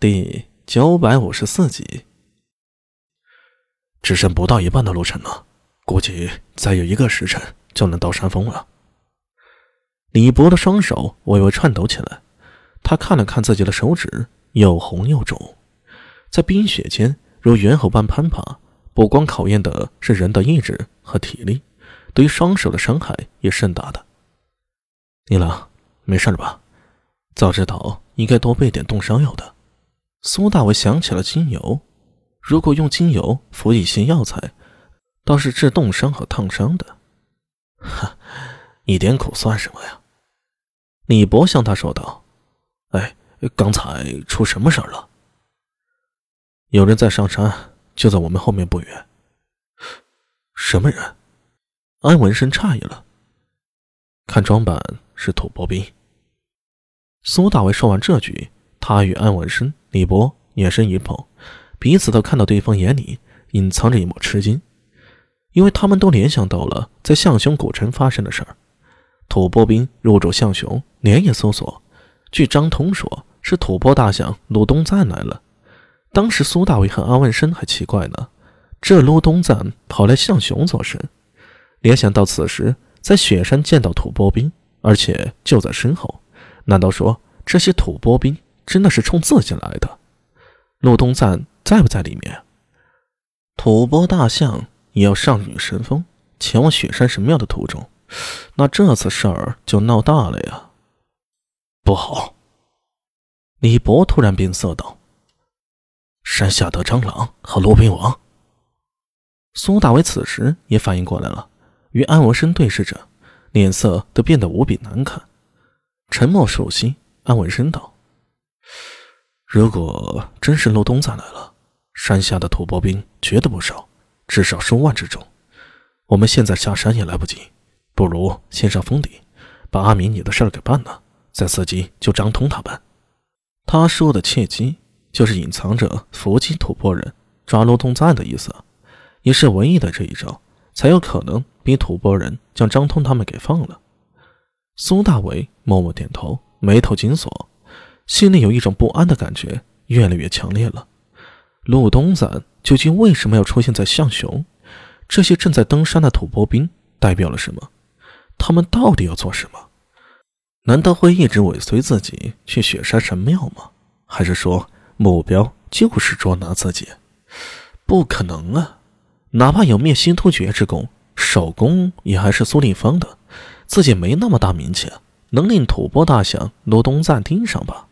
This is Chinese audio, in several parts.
第九百五十四集，只剩不到一半的路程了，估计再有一个时辰就能到山峰了。李博的双手微微颤抖起来，他看了看自己的手指，又红又肿，在冰雪间如猿猴般攀爬，不光考验的是人的意志和体力，对于双手的伤害也甚大的。你了，没事吧？早知道应该多备点冻伤药的。苏大伟想起了精油，如果用精油服一些药材，倒是治冻伤和烫伤的。哈，一点苦算什么呀？李博向他说道：“哎，刚才出什么事了？有人在上山，就在我们后面不远。什么人？”安文生诧异了，看装扮是吐蕃兵。苏大伟说完这句。他与安文生、李博眼神一碰，彼此都看到对方眼里隐藏着一抹吃惊，因为他们都联想到了在象雄古城发生的事儿。吐蕃兵入驻象雄，连夜搜索，据张通说，是吐蕃大将鲁东赞来了。当时苏大伟和阿文生还奇怪呢，这鲁东赞跑来象雄做甚？联想到此时在雪山见到吐蕃兵，而且就在身后，难道说这些吐蕃兵？真的是冲自己来的，陆东赞在不在里面？吐蕃大象也要上女神峰，前往雪山神庙的途中，那这次事儿就闹大了呀！不好！李博突然变色道：“山下的蟑螂和罗宾王。”苏大伟此时也反应过来了，与安文生对视着，脸色都变得无比难看。沉默数息，安文生道。如果真是陆东赞来了，山下的吐蕃兵绝对不少，至少数万之众。我们现在下山也来不及，不如先上峰顶，把阿明你的事儿给办了，再伺机救张通他们。他说的契机，就是隐藏着伏击吐蕃人、抓陆东赞的意思，也是唯一的这一招，才有可能逼吐蕃人将张通他们给放了。苏大伟默默点头，眉头紧锁。心里有一种不安的感觉，越来越强烈了。陆东赞究竟为什么要出现在象雄？这些正在登山的吐蕃兵代表了什么？他们到底要做什么？难道会一直尾随自己去雪山神庙吗？还是说目标就是捉拿自己？不可能啊！哪怕有灭星突厥之功，首功也还是苏立方的，自己没那么大名气，能令吐蕃大将陆东赞盯上吧？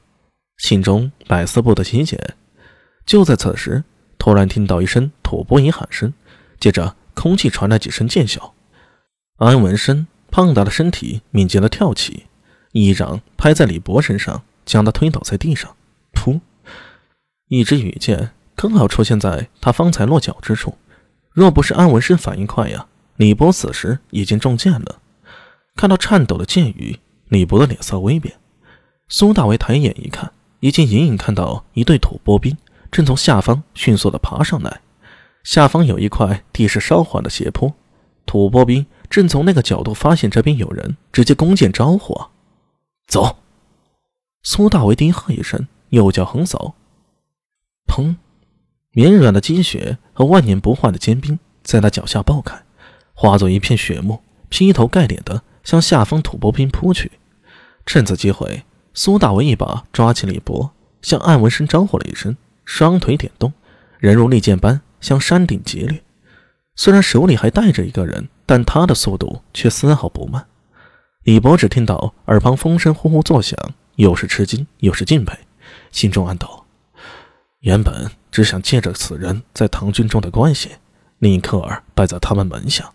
心中百思不得其解。就在此时，突然听到一声吐蕃音喊声，接着空气传来几声剑啸。安文生胖大的身体敏捷地跳起，一掌拍在李博身上，将他推倒在地上。噗！一支羽箭刚好出现在他方才落脚之处。若不是安文生反应快呀，李博此时已经中箭了。看到颤抖的箭雨，李博的脸色微变。苏大为抬眼一看。已经隐隐看到一队吐蕃兵正从下方迅速地爬上来，下方有一块地势稍缓的斜坡，吐蕃兵正从那个角度发现这边有人，直接弓箭招呼：“走！”苏大为低喝一声，右脚横扫，砰！绵软的积雪和万年不化的坚冰在他脚下爆开，化作一片雪沫，劈头盖脸的向下方吐蕃兵扑去。趁此机会。苏大为一把抓起李博，向艾文生招呼了一声，双腿点动，人如利剑般向山顶劫掠。虽然手里还带着一个人，但他的速度却丝毫不慢。李博只听到耳旁风声呼呼作响，又是吃惊又是敬佩，心中暗道：原本只想借着此人在唐军中的关系，令克尔拜在他们门下，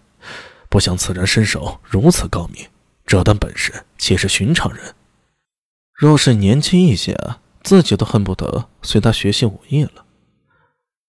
不想此人身手如此高明，这等本事岂是寻常人？若是年轻一些，自己都恨不得随他学习武艺了。